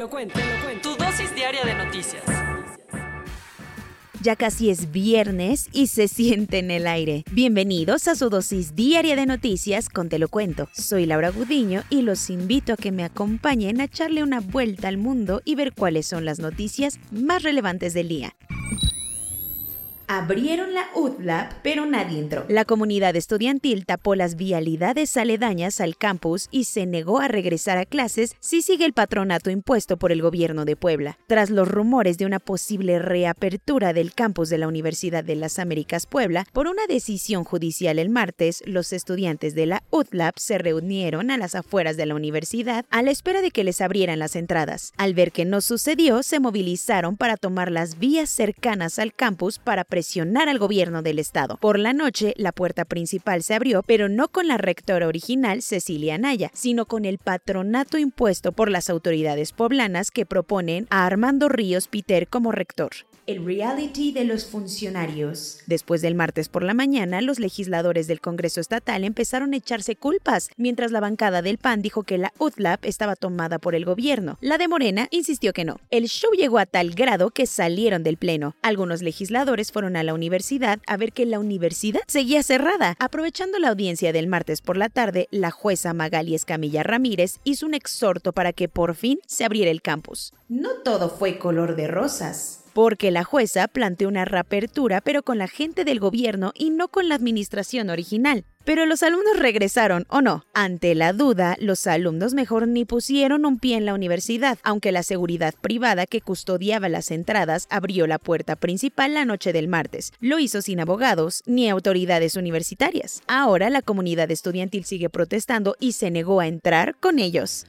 Te lo cuento, te lo cuento. Tu dosis diaria de noticias. Ya casi es viernes y se siente en el aire. Bienvenidos a su dosis diaria de noticias con Te lo cuento. Soy Laura Gudiño y los invito a que me acompañen a echarle una vuelta al mundo y ver cuáles son las noticias más relevantes del día. Abrieron la UTLAB, pero nadie entró. La comunidad estudiantil tapó las vialidades aledañas al campus y se negó a regresar a clases si sigue el patronato impuesto por el gobierno de Puebla. Tras los rumores de una posible reapertura del campus de la Universidad de las Américas Puebla, por una decisión judicial el martes, los estudiantes de la UTLAB se reunieron a las afueras de la universidad a la espera de que les abrieran las entradas. Al ver que no sucedió, se movilizaron para tomar las vías cercanas al campus para presionar al gobierno del estado. Por la noche, la puerta principal se abrió, pero no con la rectora original, Cecilia Anaya, sino con el patronato impuesto por las autoridades poblanas que proponen a Armando Ríos Piter como rector. El reality de los funcionarios. Después del martes por la mañana, los legisladores del Congreso Estatal empezaron a echarse culpas, mientras la bancada del PAN dijo que la UTLAP estaba tomada por el gobierno. La de Morena insistió que no. El show llegó a tal grado que salieron del Pleno. Algunos legisladores fueron a la universidad a ver que la universidad seguía cerrada. Aprovechando la audiencia del martes por la tarde, la jueza Magali Escamilla Ramírez hizo un exhorto para que por fin se abriera el campus. No todo fue color de rosas porque la jueza planteó una reapertura pero con la gente del gobierno y no con la administración original. Pero los alumnos regresaron o no. Ante la duda, los alumnos mejor ni pusieron un pie en la universidad, aunque la seguridad privada que custodiaba las entradas abrió la puerta principal la noche del martes. Lo hizo sin abogados ni autoridades universitarias. Ahora la comunidad estudiantil sigue protestando y se negó a entrar con ellos.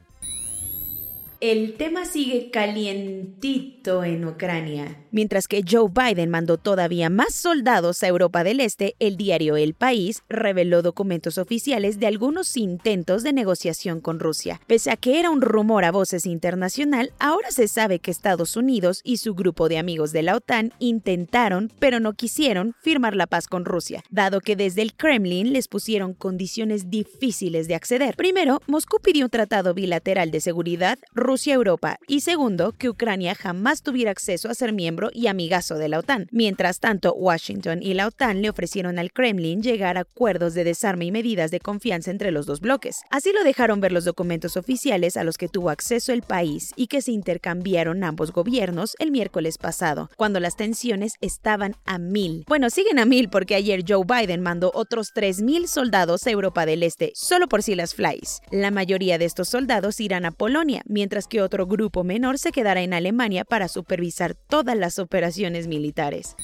El tema sigue calientito en Ucrania. Mientras que Joe Biden mandó todavía más soldados a Europa del Este, el diario El País reveló documentos oficiales de algunos intentos de negociación con Rusia. Pese a que era un rumor a voces internacional, ahora se sabe que Estados Unidos y su grupo de amigos de la OTAN intentaron, pero no quisieron, firmar la paz con Rusia, dado que desde el Kremlin les pusieron condiciones difíciles de acceder. Primero, Moscú pidió un tratado bilateral de seguridad Rusia-Europa y segundo, que Ucrania jamás tuviera acceso a ser miembro y amigazo de la OTAN. Mientras tanto, Washington y la OTAN le ofrecieron al Kremlin llegar a acuerdos de desarme y medidas de confianza entre los dos bloques. Así lo dejaron ver los documentos oficiales a los que tuvo acceso el país y que se intercambiaron ambos gobiernos el miércoles pasado, cuando las tensiones estaban a mil. Bueno, siguen a mil porque ayer Joe Biden mandó otros 3.000 soldados a Europa del Este, solo por si las flies. La mayoría de estos soldados irán a Polonia, mientras que otro grupo menor se quedará en Alemania para supervisar todas las operaciones militares.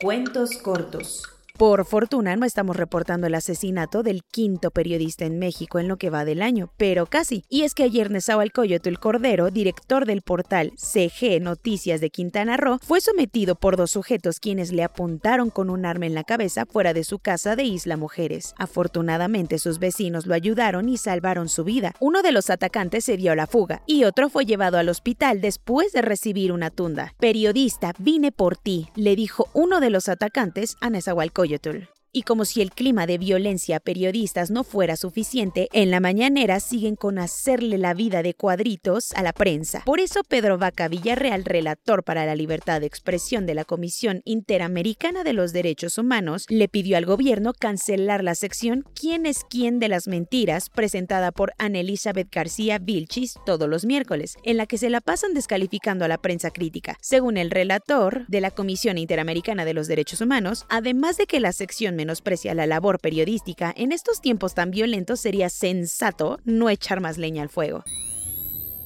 Cuentos cortos. Por fortuna no estamos reportando el asesinato del quinto periodista en México en lo que va del año, pero casi. Y es que ayer Nezahualcóyotl el Cordero, director del portal CG Noticias de Quintana Roo, fue sometido por dos sujetos quienes le apuntaron con un arma en la cabeza fuera de su casa de Isla Mujeres. Afortunadamente sus vecinos lo ayudaron y salvaron su vida. Uno de los atacantes se dio a la fuga y otro fue llevado al hospital después de recibir una tunda. Periodista, vine por ti, le dijo uno de los atacantes a Nezahualcóyotl. Coyotl. Y como si el clima de violencia a periodistas no fuera suficiente, en la mañanera siguen con hacerle la vida de cuadritos a la prensa. Por eso Pedro Vaca Villarreal, relator para la libertad de expresión de la Comisión Interamericana de los Derechos Humanos, le pidió al gobierno cancelar la sección ¿Quién es quién de las mentiras? presentada por Ana Elizabeth García Vilchis todos los miércoles, en la que se la pasan descalificando a la prensa crítica. Según el relator de la Comisión Interamericana de los Derechos Humanos, además de que la sección menosprecia la labor periodística, en estos tiempos tan violentos sería sensato no echar más leña al fuego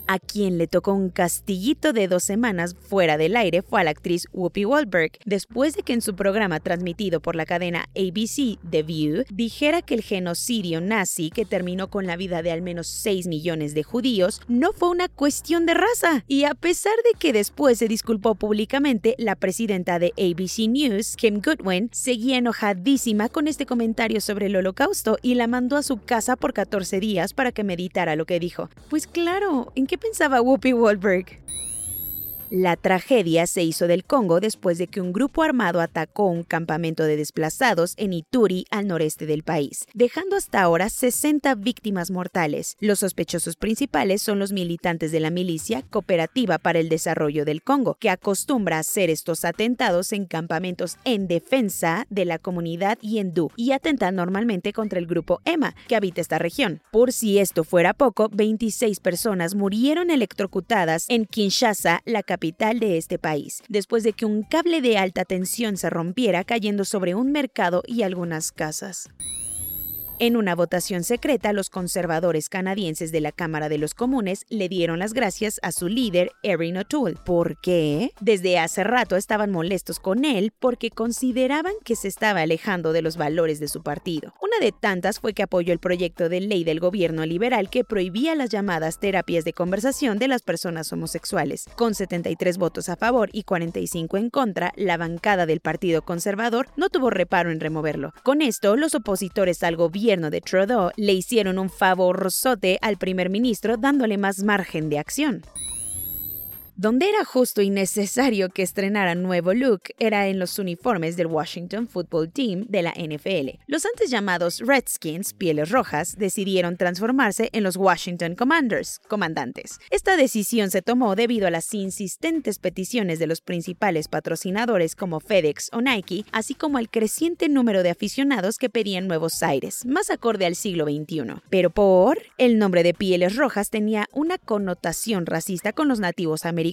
a quien le tocó un castillito de dos semanas fuera del aire fue a la actriz Whoopi Goldberg, después de que en su programa transmitido por la cadena ABC The View dijera que el genocidio nazi que terminó con la vida de al menos 6 millones de judíos no fue una cuestión de raza. Y a pesar de que después se disculpó públicamente, la presidenta de ABC News, Kim Goodwin, seguía enojadísima con este comentario sobre el holocausto y la mandó a su casa por 14 días para que meditara lo que dijo. Pues claro, ¿en qué pensaba Whoopi Goldberg? La tragedia se hizo del Congo después de que un grupo armado atacó un campamento de desplazados en Ituri, al noreste del país, dejando hasta ahora 60 víctimas mortales. Los sospechosos principales son los militantes de la milicia Cooperativa para el Desarrollo del Congo, que acostumbra hacer estos atentados en campamentos en defensa de la comunidad hindú y atentan normalmente contra el grupo EMA, que habita esta región. Por si esto fuera poco, 26 personas murieron electrocutadas en Kinshasa, la capital capital de este país, después de que un cable de alta tensión se rompiera cayendo sobre un mercado y algunas casas. En una votación secreta, los conservadores canadienses de la Cámara de los Comunes le dieron las gracias a su líder, Erin O'Toole. ¿Por qué? Desde hace rato estaban molestos con él porque consideraban que se estaba alejando de los valores de su partido. Una de tantas fue que apoyó el proyecto de ley del gobierno liberal que prohibía las llamadas terapias de conversación de las personas homosexuales. Con 73 votos a favor y 45 en contra, la bancada del Partido Conservador no tuvo reparo en removerlo. Con esto, los opositores al gobierno de Trudeau le hicieron un favorzote al primer ministro dándole más margen de acción. Donde era justo y necesario que estrenara nuevo look era en los uniformes del Washington Football Team de la NFL. Los antes llamados Redskins, pieles rojas, decidieron transformarse en los Washington Commanders, comandantes. Esta decisión se tomó debido a las insistentes peticiones de los principales patrocinadores como FedEx o Nike, así como al creciente número de aficionados que pedían nuevos aires, más acorde al siglo XXI. Pero por el nombre de pieles rojas tenía una connotación racista con los nativos americanos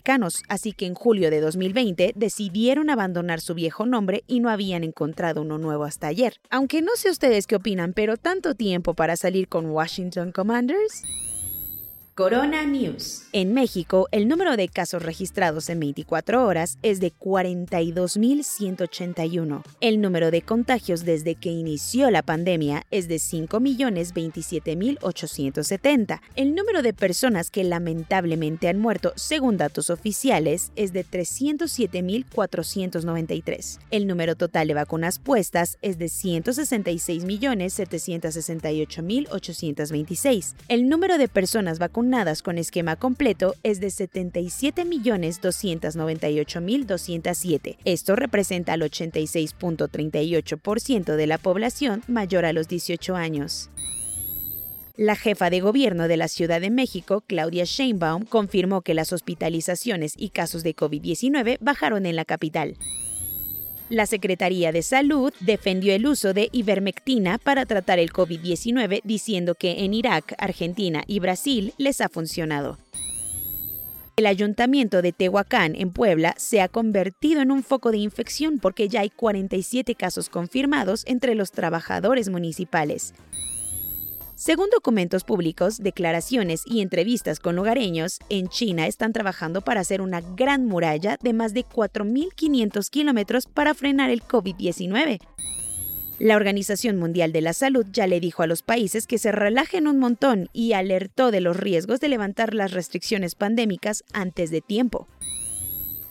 así que en julio de 2020 decidieron abandonar su viejo nombre y no habían encontrado uno nuevo hasta ayer. Aunque no sé ustedes qué opinan, pero tanto tiempo para salir con Washington Commanders. Corona News. En México, el número de casos registrados en 24 horas es de 42.181. El número de contagios desde que inició la pandemia es de 5.027.870. El número de personas que lamentablemente han muerto, según datos oficiales, es de 307.493. El número total de vacunas puestas es de 166.768.826. El número de personas vacunadas con esquema completo es de 77.298.207. Esto representa el 86.38% de la población mayor a los 18 años. La jefa de gobierno de la Ciudad de México, Claudia Sheinbaum, confirmó que las hospitalizaciones y casos de COVID-19 bajaron en la capital. La Secretaría de Salud defendió el uso de ivermectina para tratar el COVID-19 diciendo que en Irak, Argentina y Brasil les ha funcionado. El ayuntamiento de Tehuacán, en Puebla, se ha convertido en un foco de infección porque ya hay 47 casos confirmados entre los trabajadores municipales. Según documentos públicos, declaraciones y entrevistas con lugareños, en China están trabajando para hacer una gran muralla de más de 4.500 kilómetros para frenar el COVID-19. La Organización Mundial de la Salud ya le dijo a los países que se relajen un montón y alertó de los riesgos de levantar las restricciones pandémicas antes de tiempo.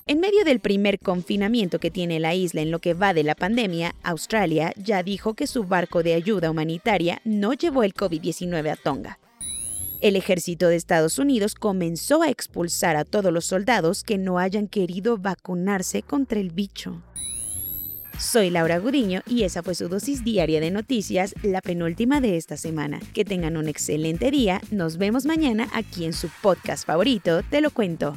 En medio del primer confinamiento que tiene la isla en lo que va de la pandemia, Australia ya dijo que su barco de ayuda humanitaria no llevó el COVID-19 a Tonga. El ejército de Estados Unidos comenzó a expulsar a todos los soldados que no hayan querido vacunarse contra el bicho. Soy Laura Gudiño y esa fue su dosis diaria de noticias, la penúltima de esta semana. Que tengan un excelente día, nos vemos mañana aquí en su podcast favorito, Te lo cuento.